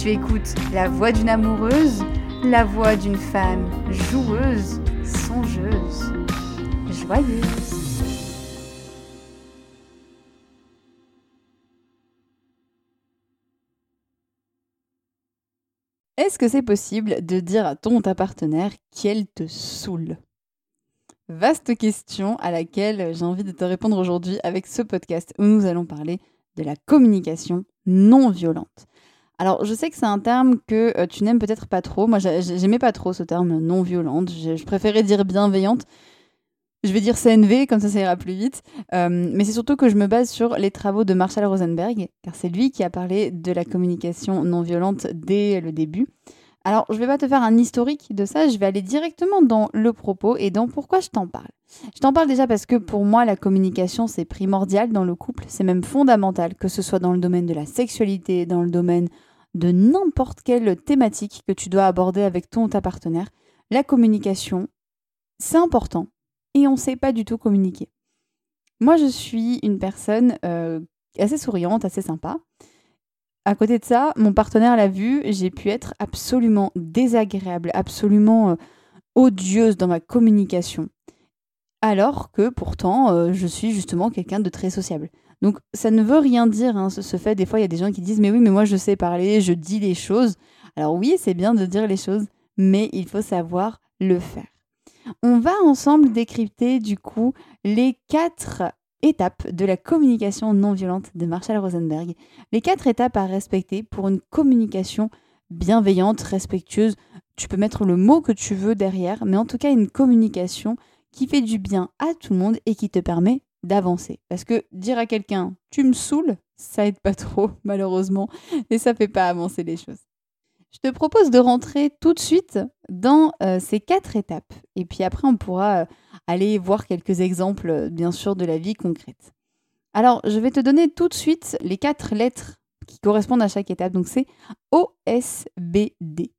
Tu écoutes la voix d'une amoureuse, la voix d'une femme joueuse, songeuse, joyeuse. Est-ce que c'est possible de dire à ton ta partenaire qu'elle te saoule? Vaste question à laquelle j'ai envie de te répondre aujourd'hui avec ce podcast où nous allons parler de la communication non violente. Alors, je sais que c'est un terme que euh, tu n'aimes peut-être pas trop. Moi, j'aimais pas trop ce terme non violente. Je, préférais dire bienveillante. Je vais dire CNV, comme ça, ça ira plus vite. Euh, mais c'est surtout que je me base sur les travaux de Marshall Rosenberg, car c'est lui qui a parlé de la communication non violente dès le début. Alors, je ne vais pas te faire un historique de ça, je vais aller directement dans le propos et dans pourquoi je t'en parle. Je t'en parle déjà parce que pour moi, la communication, c'est primordial dans le couple, c'est même fondamental, que ce soit dans le domaine de la sexualité, dans le domaine de n'importe quelle thématique que tu dois aborder avec ton ou ta partenaire, la communication, c'est important et on ne sait pas du tout communiquer. Moi, je suis une personne euh, assez souriante, assez sympa. À côté de ça, mon partenaire l'a vu, j'ai pu être absolument désagréable, absolument euh, odieuse dans ma communication. Alors que pourtant, euh, je suis justement quelqu'un de très sociable. Donc ça ne veut rien dire, hein, ce, fait. Des fois, il y a des gens qui disent, mais oui, mais moi je sais parler, je dis les choses. Alors oui, c'est bien de dire les choses, mais il faut savoir le faire. On va ensemble décrypter du coup les quatre étapes de la communication non violente de Marshall Rosenberg. Les quatre étapes à respecter pour une communication bienveillante, respectueuse. Tu peux mettre le mot que tu veux derrière, mais en tout cas une communication qui fait du bien à tout le monde et qui te permet d'avancer. Parce que dire à quelqu'un tu me saoules, ça aide pas trop, malheureusement, et ça fait pas avancer les choses. Je te propose de rentrer tout de suite dans euh, ces quatre étapes. Et puis après, on pourra euh, aller voir quelques exemples, euh, bien sûr, de la vie concrète. Alors, je vais te donner tout de suite les quatre lettres qui correspondent à chaque étape. Donc, c'est OSBD.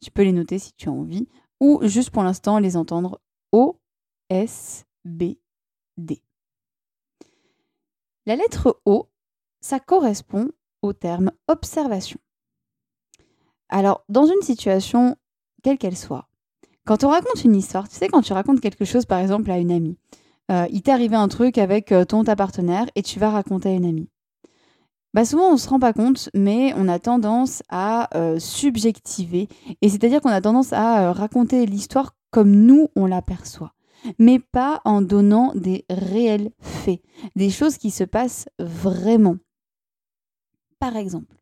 Tu peux les noter si tu as envie, ou juste pour l'instant les entendre OSBD. La lettre O, ça correspond au terme observation. Alors, dans une situation, quelle qu'elle soit, quand on raconte une histoire, tu sais, quand tu racontes quelque chose, par exemple, à une amie, euh, il t'est arrivé un truc avec euh, ton ta partenaire et tu vas raconter à une amie. Bah souvent, on ne se rend pas compte, mais on a tendance à euh, subjectiver, et c'est-à-dire qu'on a tendance à raconter l'histoire comme nous, on l'aperçoit mais pas en donnant des réels faits, des choses qui se passent vraiment. Par exemple,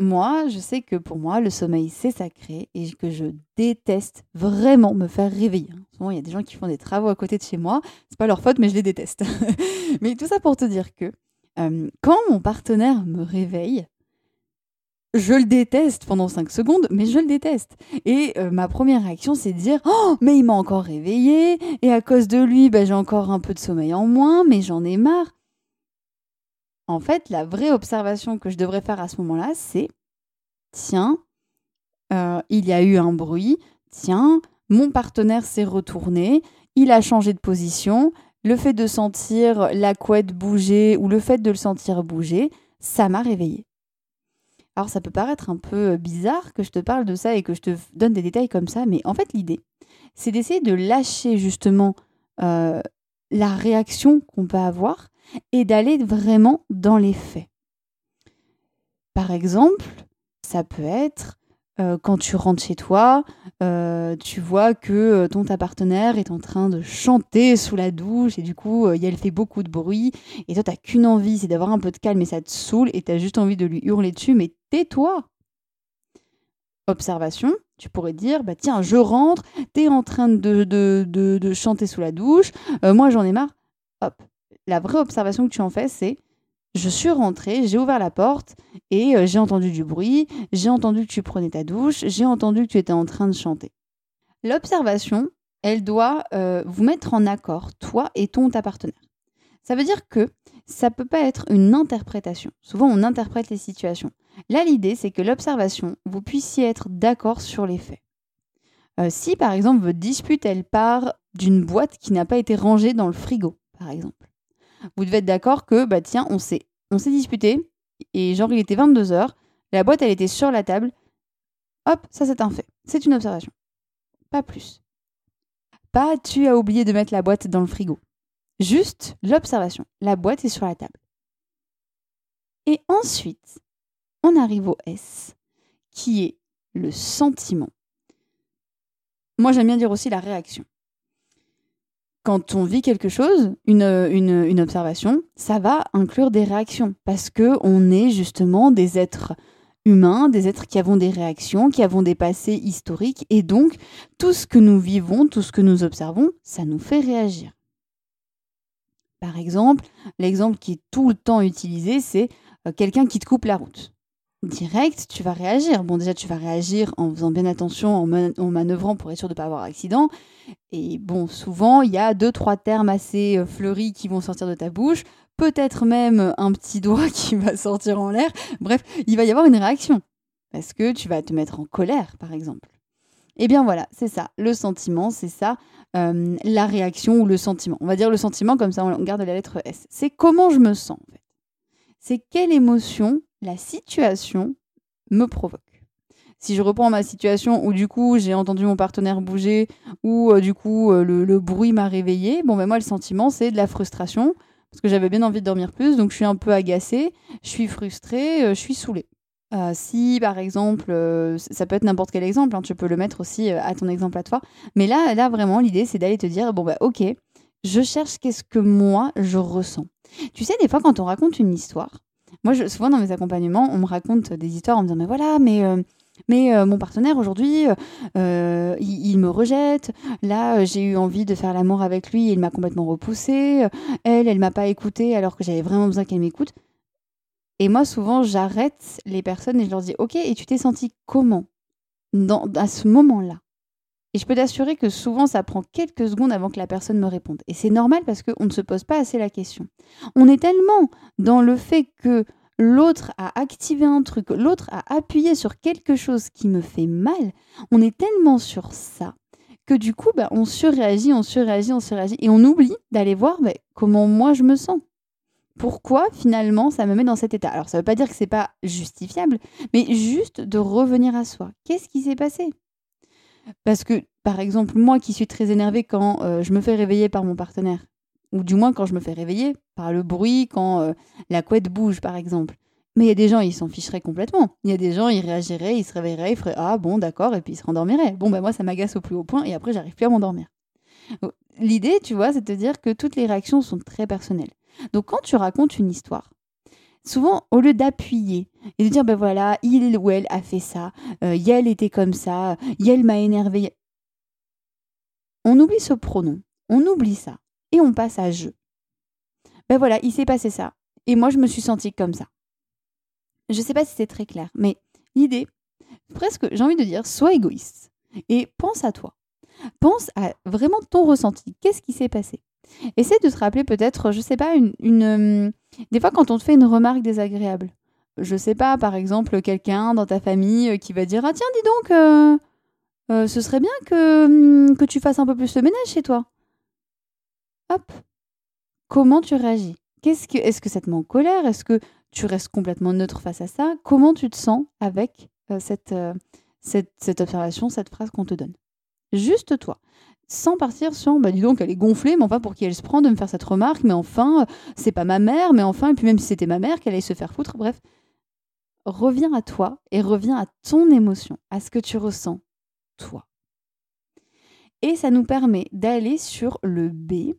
moi, je sais que pour moi, le sommeil, c'est sacré et que je déteste vraiment me faire réveiller. Souvent, il y a des gens qui font des travaux à côté de chez moi. C'est pas leur faute, mais je les déteste. mais tout ça pour te dire que Euh, quand mon partenaire me réveille, je le déteste pendant 5 secondes, mais je le déteste. Et euh, ma première réaction, c'est de dire Oh, mais il m'a encore réveillé, et à cause de lui, bah, j'ai encore un peu de sommeil en moins, mais j'en ai marre. En fait, la vraie observation que je devrais faire à ce moment-là, c'est Tiens, euh, il y a eu un bruit, tiens, mon partenaire s'est retourné, il a changé de position, le fait de sentir la couette bouger ou le fait de le sentir bouger, ça m'a réveillé. Alors ça peut paraître un peu bizarre que je te parle de ça et que je te donne des détails comme ça, mais en fait l'idée, c'est d'essayer de lâcher justement euh, la réaction qu'on peut avoir et d'aller vraiment dans les faits. Par exemple, ça peut être euh, quand tu rentres chez toi, euh, tu vois que euh, ton ta partenaire est en train de chanter sous la douche et du coup, elle fait beaucoup de bruit et toi, tu n'as qu'une envie, c'est d'avoir un peu de calme et ça te saoule et tu as juste envie de lui hurler dessus, mais tais-toi. Observation, tu pourrais dire, bah tiens, je rentre, tu es en train de, de, de, chanter sous la douche, moi j'en ai marre. Hop. La vraie observation que tu en fais, c'est je suis rentrée, j'ai ouvert la porte et euh, j'ai entendu du bruit, j'ai entendu que tu prenais ta douche, j'ai entendu que tu étais en train de chanter. L'observation, elle doit euh, vous mettre en accord, toi et ton ta partenaire. Ça veut dire que ça peut pas être une interprétation. Souvent, on interprète les situations. Là, l'idée, c'est que l'observation, vous puissiez être d'accord sur les faits. Euh, si, par exemple, votre dispute, elle part d'une boîte qui n'a pas été rangée dans le frigo, par exemple vous devez être d'accord que, bah tiens, on s'est, on s'est disputé, et genre il était 22h, la boîte elle était sur la table, hop, ça c'est un fait, c'est une observation. Pas plus. Pas tu as oublié de mettre la boîte dans le frigo. Juste l'observation, la boîte est sur la table. Et ensuite, on arrive au S, qui est le sentiment. Moi j'aime bien dire aussi la réaction quand on vit quelque chose, une, observation, ça va inclure des réactions parce que on est justement des êtres humains, des êtres qui avons des réactions, qui avons des passés historiques et donc tout ce que nous vivons, tout ce que nous observons, ça nous fait réagir. Par exemple, l'exemple qui est tout le temps utilisé, c'est euh, quelqu'un qui te coupe la route direct, tu vas réagir. Bon, déjà, tu vas réagir en faisant bien attention, en, manœuvrant pour être sûr de ne pas avoir accident. Et bon, souvent, il y a deux, trois termes assez euh, fleuris qui vont sortir de ta bouche. Peut-être même un petit doigt qui va sortir en l'air. Bref, il va y avoir une réaction. Parce que tu vas te mettre en colère, par exemple. Eh bien voilà, c'est ça. Le sentiment, c'est ça. Euh, la réaction ou le sentiment. On va dire le sentiment, comme ça on garde la lettre S. C'est comment je me sens, en. C'est quelle émotion la situation me provoque. Si je reprends ma situation où du coup j'ai entendu mon partenaire bouger ou euh, du coup euh, le, bruit m'a réveillé, bon ben moi le sentiment c'est de la frustration parce que j'avais bien envie de dormir plus donc je suis un peu agacée, je suis frustrée, euh, je suis saoulée. si par exemple, ça peut être n'importe quel exemple, hein, tu peux le mettre aussi à ton exemple à toi, mais là, là vraiment l'idée c'est d'aller te dire bon bah ok, je cherche qu'est-ce que moi je ressens. Tu sais des fois quand on raconte une histoire, moi, souvent dans mes accompagnements, on me raconte des histoires en me disant, mais voilà, mais... Euh, mais euh, mon partenaire aujourd'hui, euh, il, me rejette. Là, j'ai eu envie de faire l'amour avec lui, il m'a complètement repoussé. Elle, elle m'a pas écouté alors que j'avais vraiment besoin qu'elle m'écoute. Et moi, souvent, j'arrête les personnes et je leur dis, ok, et tu t'es senti comment dans, à ce moment-là? Et je peux t'assurer que souvent, ça prend quelques secondes avant que la personne me réponde. Et c'est normal parce qu'on ne se pose pas assez la question. On est tellement dans le fait que l'autre a activé un truc, l'autre a appuyé sur quelque chose qui me fait mal, on est tellement sur ça que du coup, bah, on surréagit, on surréagit, on surréagit, et on oublie d'aller voir bah, comment moi je me sens. Pourquoi finalement ça me met dans cet état? Alors ça ne veut pas dire que c'est pas justifiable, mais juste de revenir à soi. Qu'est-ce qui s'est passé? Parce que par exemple moi qui suis très énervée quand euh, je me fais réveiller par mon partenaire, ou du moins quand je me fais réveiller par le bruit, quand euh, la couette bouge par exemple. Mais il y a des gens, ils s'en ficheraient complètement. Il y a des gens, ils réagiraient, ils se réveilleraient, ils feraient Ah bon, d'accord, et puis ils se rendormiraient. Bon, ben moi, ça m'agace au plus haut point, et après, j'arrive plus à m'endormir. L'idée, tu vois, c'est de dire que toutes les réactions sont très personnelles. Donc, quand tu racontes une histoire, souvent, au lieu d'appuyer et de dire Ben voilà, il ou elle a fait ça, euh, elle était comme ça, elle m'a énervé, on oublie ce pronom, on oublie ça et on passe à je. Ben voilà, il s'est passé ça. Et moi, je me suis sentie comme ça. Je ne sais pas si c'est très clair, mais l'idée, presque, j'ai envie de dire, sois égoïste et pense à toi. Pense à vraiment ton ressenti. Qu'est-ce qui s'est passé? Essaie de te rappeler peut-être, je sais pas, une, euh, des fois quand on te fait une remarque désagréable. Je sais pas, par exemple, quelqu'un dans ta famille euh, qui va dire Ah tiens, dis donc, euh, ce serait bien que, hum, que tu fasses un peu plus le ménage chez toi. Hop. Comment tu réagis? Est-ce que ça te met en colère? Est-ce que tu restes complètement neutre face à ça? Comment tu te sens avec cette, cette, cette observation, cette phrase qu'on te donne? Juste toi sans partir sur bah dis donc elle est gonflée mais enfin pour qui elle se prend de me faire cette remarque mais enfin c'est pas ma mère mais enfin et puis même si c'était ma mère qu'elle allait se faire foutre bref. Reviens à toi et reviens à ton émotion à ce que tu ressens toi. Et ça nous permet d'aller sur le B.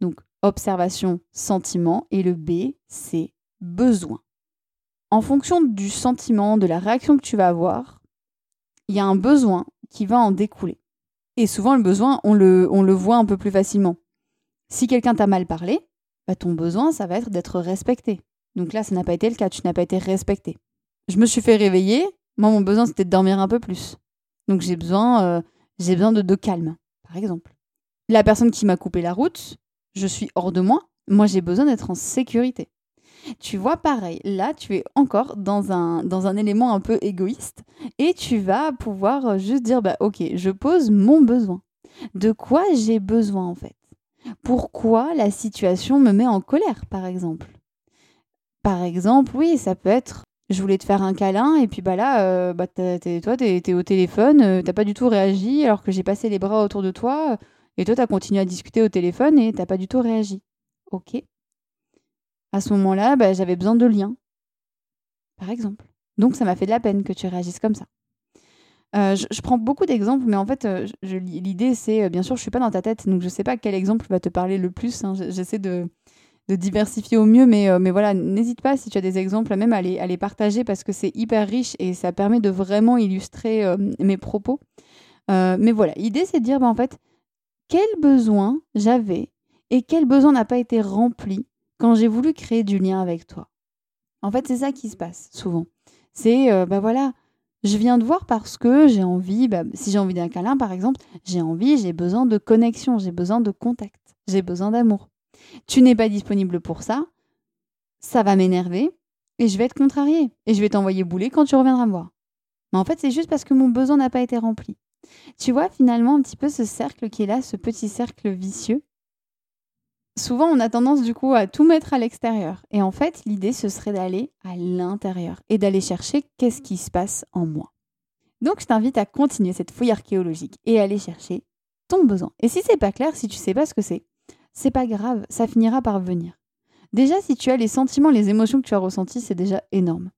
Donc observation sentiment et le B c'est besoin. En fonction du sentiment de la réaction que tu vas avoir il y a un besoin qui va en découler et souvent, le besoin, on le, voit un peu plus facilement. Si quelqu'un t'a mal parlé, bah, ton besoin, ça va être d'être respecté. Donc là, ça n'a pas été le cas, tu n'as pas été respecté. Je me suis fait réveiller, moi, mon besoin, c'était de dormir un peu plus. Donc j'ai besoin, euh, besoin de, de calme, par exemple. La personne qui m'a coupé la route, je suis hors de moi, moi, j'ai besoin d'être en sécurité. Tu vois, pareil, là, tu es encore dans un, dans un élément un peu égoïste et tu vas pouvoir euh, juste dire, bah, ok, je pose mon besoin. De quoi j'ai besoin en fait? Pourquoi la situation me met en colère, par exemple? Par exemple, oui, ça peut être je voulais te faire un câlin et puis bah là, euh, bah, toi, tu es, au téléphone, euh, t'as pas du tout réagi alors que j'ai passé les bras autour de toi et toi, tu as continué à discuter au téléphone et t'as pas du tout réagi. Ok, à ce moment-là, bah, j'avais besoin de liens, par exemple. Donc ça m'a fait de la peine que tu réagisses comme ça. Euh, je, prends beaucoup d'exemples, mais en fait, euh, l'idée, c'est, euh, bien sûr, je suis pas dans ta tête, donc je sais pas quel exemple va te parler le plus. Hein. J'essaie de, diversifier au mieux, mais, mais voilà, n'hésite pas si tu as des exemples, même à les, à les partager parce que c'est hyper riche et ça permet de vraiment illustrer mes propos. mais voilà, l'idée, c'est de dire, bah, en fait, quel besoin j'avais et quel besoin n'a pas été rempli quand j'ai voulu créer du lien avec toi. En fait, c'est ça qui se passe souvent. C'est, euh, bah voilà, je viens de voir parce que j'ai envie, bah, si j'ai envie d'un câlin par exemple, j'ai envie, j'ai besoin de connexion, j'ai besoin de contact, j'ai besoin d'amour. Tu n'es pas disponible pour ça, ça va m'énerver et je vais être contrariée et je vais t'envoyer bouler quand tu reviendras me voir. Mais en fait, c'est juste parce que mon besoin n'a pas été rempli. Tu vois finalement un petit peu ce cercle qui est là, ce petit cercle vicieux souvent on a tendance du coup à tout mettre à l'extérieur. Et en fait, l'idée, ce serait d'aller à l'intérieur et d'aller chercher qu'est-ce qui se passe en moi. Donc je t'invite à continuer cette fouille archéologique et aller chercher ton besoin. Et si c'est pas clair, si tu sais pas ce que c'est, c'est pas grave, ça finira par venir. Déjà, si tu as les sentiments, les émotions que tu as ressenties, c'est déjà énorme.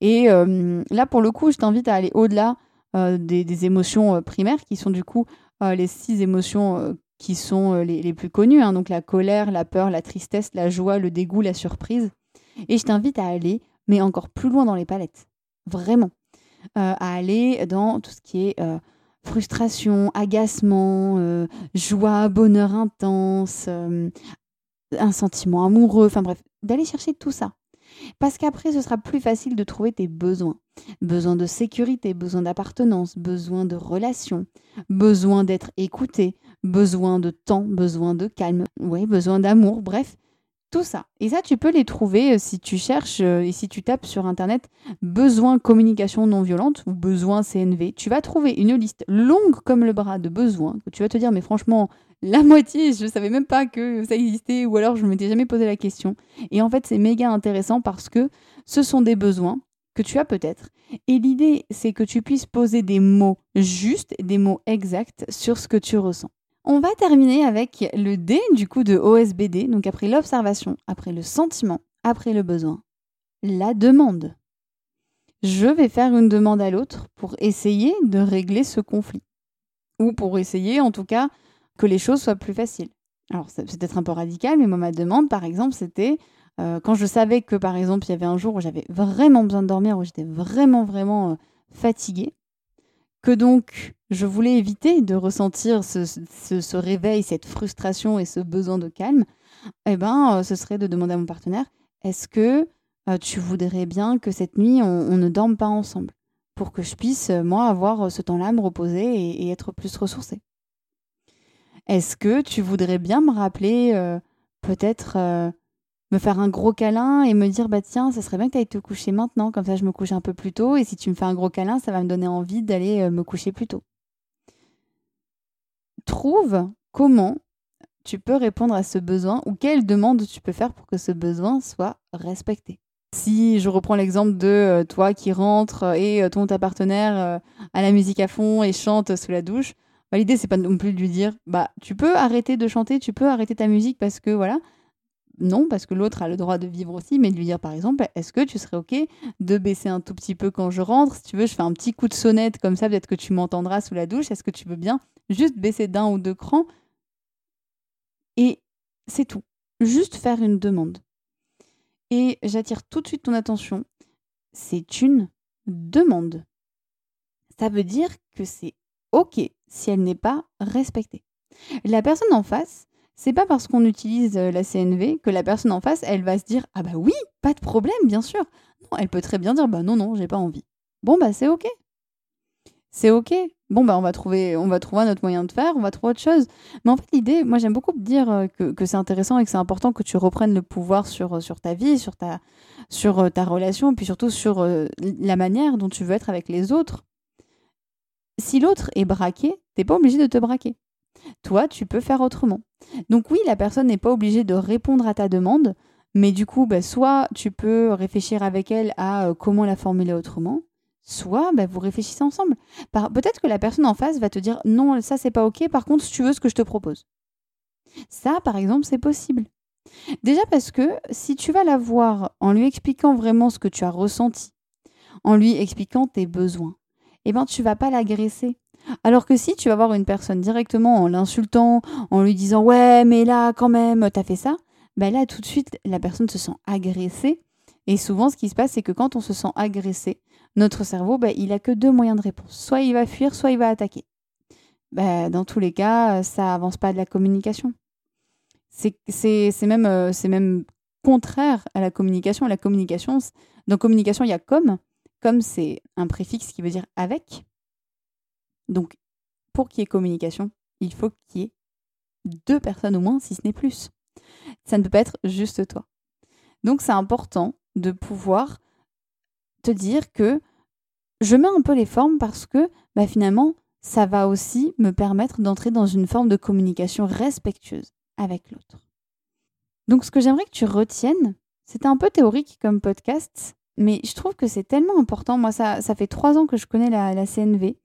Et euh, là, pour le coup, je t'invite à aller au-delà euh, des, émotions euh, primaires, qui sont du coup les six émotions qui sont euh, les, plus connus, hein, donc la colère, la peur, la tristesse, la joie, le dégoût, la surprise. Et je t'invite à aller, mais encore plus loin dans les palettes, vraiment, euh, à aller dans tout ce qui est euh, frustration, agacement, joie, bonheur intense, un sentiment amoureux, enfin bref, d'aller chercher tout ça. Parce qu'après, ce sera plus facile de trouver tes besoins. Besoin de sécurité, besoin d'appartenance, besoin de relation, besoin d'être écouté, besoin de temps, besoin de calme, oui, besoin d'amour, bref, tout ça. Et ça, tu peux les trouver euh, si tu cherches euh, et si tu tapes sur Internet besoin communication non violente ou besoin CNV. Tu vas trouver une liste longue comme le bras de besoins que tu vas te dire, mais franchement, la moitié, je ne savais même pas que ça existait ou alors je ne m'étais jamais posé la question. Et en fait, c'est méga intéressant parce que ce sont des besoins que tu as peut-être. Et l'idée, c'est que tu puisses poser des mots justes, des mots exacts sur ce que tu ressens. On va terminer avec le D du coup de OSBD, donc après l'observation, après le sentiment, après le besoin. La demande. Je vais faire une demande à l'autre pour essayer de régler ce conflit. Ou pour essayer en tout cas que les choses soient plus faciles. Alors c'est peut-être un peu radical, mais moi ma demande par exemple c'était euh, quand je savais que par exemple il y avait un jour où j'avais vraiment besoin de dormir, où j'étais vraiment vraiment euh, fatiguée, que donc je voulais éviter de ressentir ce, réveil, cette frustration et ce besoin de calme, eh ben, euh, ce serait de demander à mon partenaire Est-ce que tu voudrais bien que cette nuit, on, ne dorme pas ensemble? Pour que je puisse, moi, avoir ce temps-là, me reposer et, être plus ressourcée Est-ce que tu voudrais bien me rappeler, peut-être me faire un gros câlin et me dire bah tiens ça serait bien que tu ailles te coucher maintenant comme ça je me couche un peu plus tôt et si tu me fais un gros câlin ça va me donner envie d'aller me coucher plus tôt trouve comment tu peux répondre à ce besoin ou quelle demande tu peux faire pour que ce besoin soit respecté. Si je reprends l'exemple de euh, toi qui rentre et euh, ton ta partenaire euh, a la musique à fond et chante sous la douche, bah, l'idée c'est pas non plus de lui dire bah tu peux arrêter de chanter, tu peux arrêter ta musique parce que voilà. Non, parce que l'autre a le droit de vivre aussi, mais de lui dire par exemple, est-ce que tu serais OK de baisser un tout petit peu quand je rentre? Si tu veux, je fais un petit coup de sonnette comme ça, peut-être que tu m'entendras sous la douche. Est-ce que tu veux bien juste baisser d'un ou deux crans? Et c'est tout. Juste faire une demande. Et j'attire tout de suite ton attention. C'est une demande. Ça veut dire que c'est OK si elle n'est pas respectée. La personne en face, c'est pas parce qu'on utilise euh, la CNV que la personne en face, elle va se dire ah bah oui, pas de problème, bien sûr. Non, elle peut très bien dire bah non non, j'ai pas envie. Bon bah c'est ok. C'est ok. Bon bah on va trouver on va trouver notre moyen de faire, on va trouver autre chose. Mais en fait l'idée, moi j'aime beaucoup dire euh, que, c'est intéressant et que c'est important que tu reprennes le pouvoir sur, euh, sur ta vie, sur ta sur ta relation, puis surtout sur la manière dont tu veux être avec les autres. Si l'autre est braqué, t'es pas obligé de te braquer. Toi, tu peux faire autrement. Donc oui, la personne n'est pas obligée de répondre à ta demande, mais du coup, bah, soit tu peux réfléchir avec elle à euh, comment la formuler autrement, soit bah, vous réfléchissez ensemble. Peut-être que la personne en face va te dire non, ça c'est pas ok, par contre, tu veux ce que je te propose. Ça, par exemple, c'est possible. Déjà parce que si tu vas la voir en lui expliquant vraiment ce que tu as ressenti, en lui expliquant tes besoins, eh ben tu vas pas l'agresser. Alors que si tu vas voir une personne directement en l'insultant, en lui disant ouais mais là quand même t'as fait ça, ben là tout de suite la personne se sent agressée. Et souvent ce qui se passe c'est que quand on se sent agressé, notre cerveau ben, il a que deux moyens de réponse. Soit il va fuir, soit il va attaquer. Ben, dans tous les cas, ça avance pas de la communication. C'est même, euh, même contraire à la communication. La communication, dans communication, il y a comme. Comme c'est un préfixe qui veut dire avec. Donc, pour qu'il y ait communication, il faut qu'il y ait deux personnes au moins, si ce n'est plus. Ça ne peut pas être juste toi. Donc, c'est important de pouvoir te dire que je mets un peu les formes parce que bah, finalement, ça va aussi me permettre d'entrer dans une forme de communication respectueuse avec l'autre. Donc, ce que j'aimerais que tu retiennes, c'est un peu théorique comme podcast, mais je trouve que c'est tellement important. Moi, ça, ça fait trois ans que je connais la, CNV.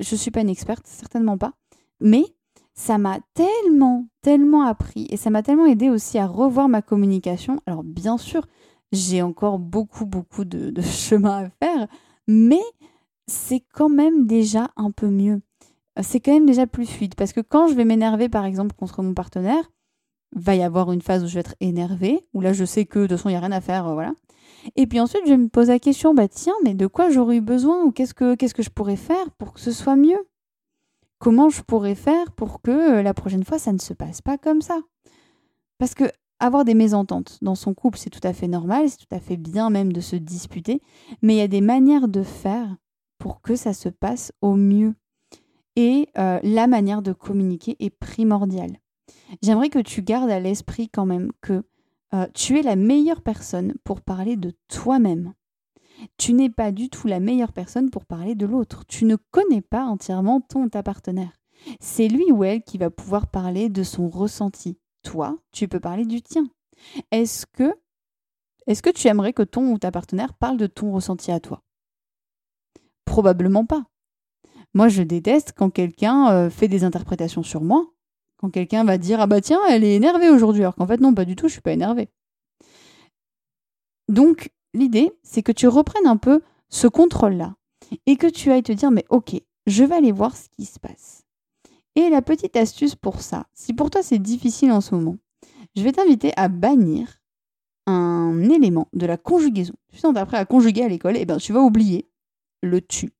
Je ne suis pas une experte, certainement pas. Mais ça m'a tellement, tellement appris et ça m'a tellement aidé aussi à revoir ma communication. Alors bien sûr, j'ai encore beaucoup, beaucoup de, chemin à faire, mais c'est quand même déjà un peu mieux. C'est quand même déjà plus fluide parce que quand je vais m'énerver par exemple contre mon partenaire, va y avoir une phase où je vais être énervée, où là je sais que de toute façon il n'y a rien à faire, euh, voilà. Et puis ensuite, je me pose la question, bah tiens, mais de quoi j'aurais eu besoin ou qu'est-ce que, qu'est-ce que je pourrais faire pour que ce soit mieux? Comment je pourrais faire pour que euh, la prochaine fois, ça ne se passe pas comme ça? Parce que avoir des mésententes dans son couple, c'est tout à fait normal, c'est tout à fait bien même de se disputer, mais il y a des manières de faire pour que ça se passe au mieux. Et euh, la manière de communiquer est primordiale. J'aimerais que tu gardes à l'esprit quand même que euh, tu es la meilleure personne pour parler de toi-même. Tu n'es pas du tout la meilleure personne pour parler de l'autre. Tu ne connais pas entièrement ton ta partenaire. C'est lui ou elle qui va pouvoir parler de son ressenti. Toi, tu peux parler du tien. Est-ce que est-ce que tu aimerais que ton ou ta partenaire parle de ton ressenti à toi? Probablement pas. Moi, je déteste quand quelqu'un euh, fait des interprétations sur moi quand quelqu'un va dire Ah bah tiens, elle est énervée aujourd'hui, alors qu'en fait, non, pas du tout, je suis pas énervée. Donc, l'idée, c'est que tu reprennes un peu ce contrôle-là et que tu ailles te dire Mais ok, je vais aller voir ce qui se passe. Et la petite astuce pour ça, si pour toi c'est difficile en ce moment, je vais t'inviter à bannir un élément de la conjugaison. Tu sais, on à conjuguer à l'école, et ben tu vas oublier le tu.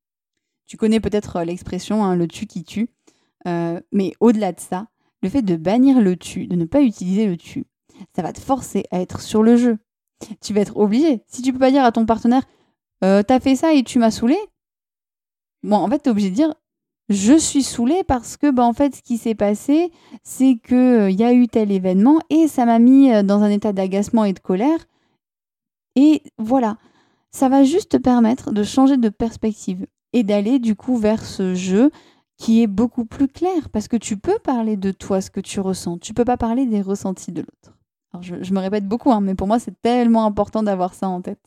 Tu connais peut-être l'expression hein, le tu qui tue, euh, mais au-delà de ça, le fait de bannir le tu, de ne pas utiliser le tu, ça va te forcer à être sur le jeu. Tu vas être obligé. Si tu peux pas dire à ton partenaire, euh, t'as fait ça et tu m'as saoulé, bon, en fait, t'es obligé de dire, je suis saoulé parce que, bah, en fait, ce qui s'est passé, c'est que euh, y a eu tel événement et ça m'a mis euh, dans un état d'agacement et de colère. Et voilà, ça va juste te permettre de changer de perspective et d'aller du coup vers ce jeu qui est beaucoup plus clair parce que tu peux parler de toi, ce que tu ressens. Tu peux pas parler des ressentis de l'autre. Alors je, me répète beaucoup, hein, mais pour moi c'est tellement important d'avoir ça en tête.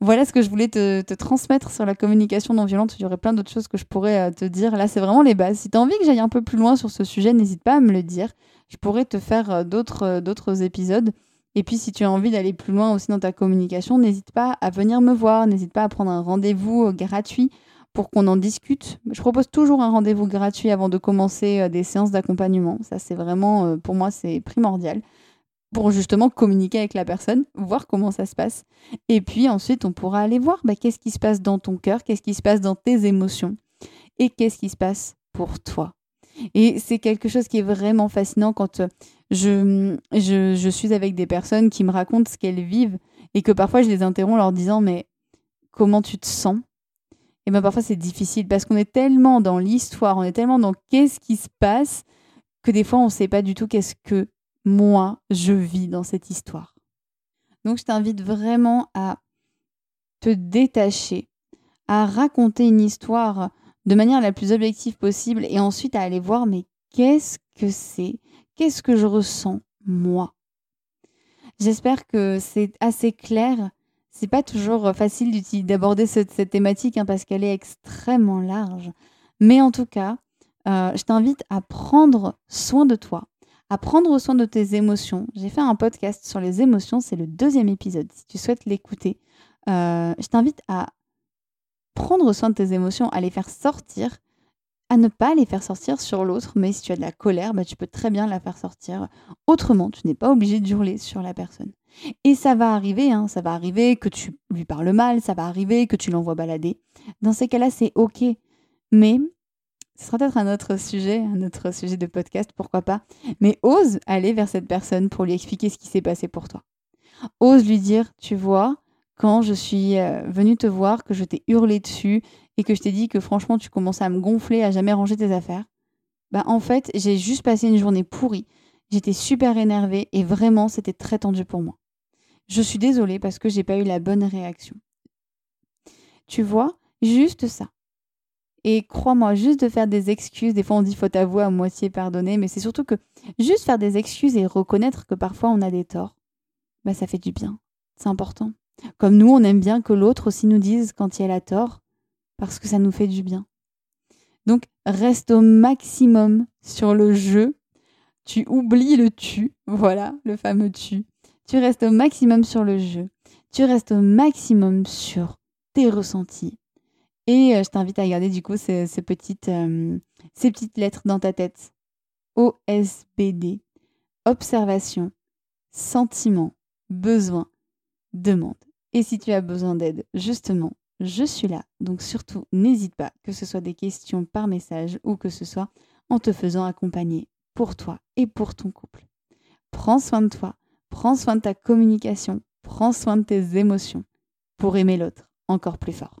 Voilà ce que je voulais te, transmettre sur la communication non violente. Il y aurait plein d'autres choses que je pourrais euh, te dire. Là, c'est vraiment les bases. Si tu as envie que j'aille un peu plus loin sur ce sujet, n'hésite pas à me le dire. Je pourrais te faire euh, euh, d'autres épisodes. Et puis, si tu as envie d'aller plus loin aussi dans ta communication, n'hésite pas à venir me voir. N'hésite pas à prendre un rendez-vous gratuit pour qu'on en discute. Je propose toujours un rendez-vous gratuit avant de commencer des séances d'accompagnement. Ça, c'est vraiment, pour moi, c'est primordial pour justement communiquer avec la personne, voir comment ça se passe. Et puis ensuite, on pourra aller voir bah, qu'est-ce qui se passe dans ton cœur, qu'est-ce qui se passe dans tes émotions et qu'est-ce qui se passe pour toi. Et c'est quelque chose qui est vraiment fascinant quand euh, je, je, je, suis avec des personnes qui me racontent ce qu'elles vivent et que parfois je les interromps en leur disant mais comment tu te sens? Et bien parfois c'est difficile parce qu'on est tellement dans l'histoire, on est tellement dans qu'est-ce qui se passe que des fois on ne sait pas du tout qu'est-ce que moi, je vis dans cette histoire. Donc je t'invite vraiment à te détacher, à raconter une histoire de manière la plus objective possible et ensuite à aller voir mais qu'est-ce que c'est? Qu'est-ce que je ressens moi? J'espère que c'est assez clair. C'est pas toujours facile d'aborder cette, thématique hein, parce qu'elle est extrêmement large. Mais en tout cas, euh, je t'invite à prendre soin de toi, à prendre soin de tes émotions. J'ai fait un podcast sur les émotions, c'est le deuxième épisode. Si tu souhaites l'écouter, euh, je t'invite à prendre soin de tes émotions, à les faire sortir, à ne pas les faire sortir sur l'autre, mais si tu as de la colère, bah, tu peux très bien la faire sortir autrement. Tu n'es pas obligé de hurler sur la personne. Et ça va arriver, hein, ça va arriver que tu lui parles mal, ça va arriver que tu l'envoies balader. Dans ces cas-là, c'est ok. Mais ce sera peut-être un autre sujet, un autre sujet de podcast, pourquoi pas. Mais ose aller vers cette personne pour lui expliquer ce qui s'est passé pour toi. Ose lui dire, tu vois, quand je suis euh, venue te voir, que je t'ai hurlé dessus et que je t'ai dit que franchement tu commençais à me gonfler, à jamais ranger tes affaires. Bah en fait, j'ai juste passé une journée pourrie. J'étais super énervée et vraiment c'était très tendu pour moi. Je suis désolée parce que j'ai pas eu la bonne réaction. Tu vois, juste ça. Et crois-moi, juste de faire des excuses, des fois on dit faut avouer à moitié pardonner, mais c'est surtout que juste faire des excuses et reconnaître que parfois on a des torts, bah ça fait du bien. C'est important. Comme nous, on aime bien que l'autre aussi nous dise quand il a tort, parce que ça nous fait du bien. Donc reste au maximum sur le jeu. Tu oublies le tu, voilà, le fameux tu. Tu restes au maximum sur le jeu. Tu restes au maximum sur tes ressentis, et euh, je t'invite à regarder du coup ces, petites, euh, ces petites lettres dans ta tête. OSBD. Observation, sentiment, besoin, demande. Et si tu as besoin d'aide, justement, je suis là. Donc surtout, n'hésite pas, que ce soit des questions par message ou que ce soit en te faisant accompagner pour toi et pour ton couple. Prends soin de toi, prends soin de ta communication, prends soin de tes émotions pour aimer l'autre encore plus fort.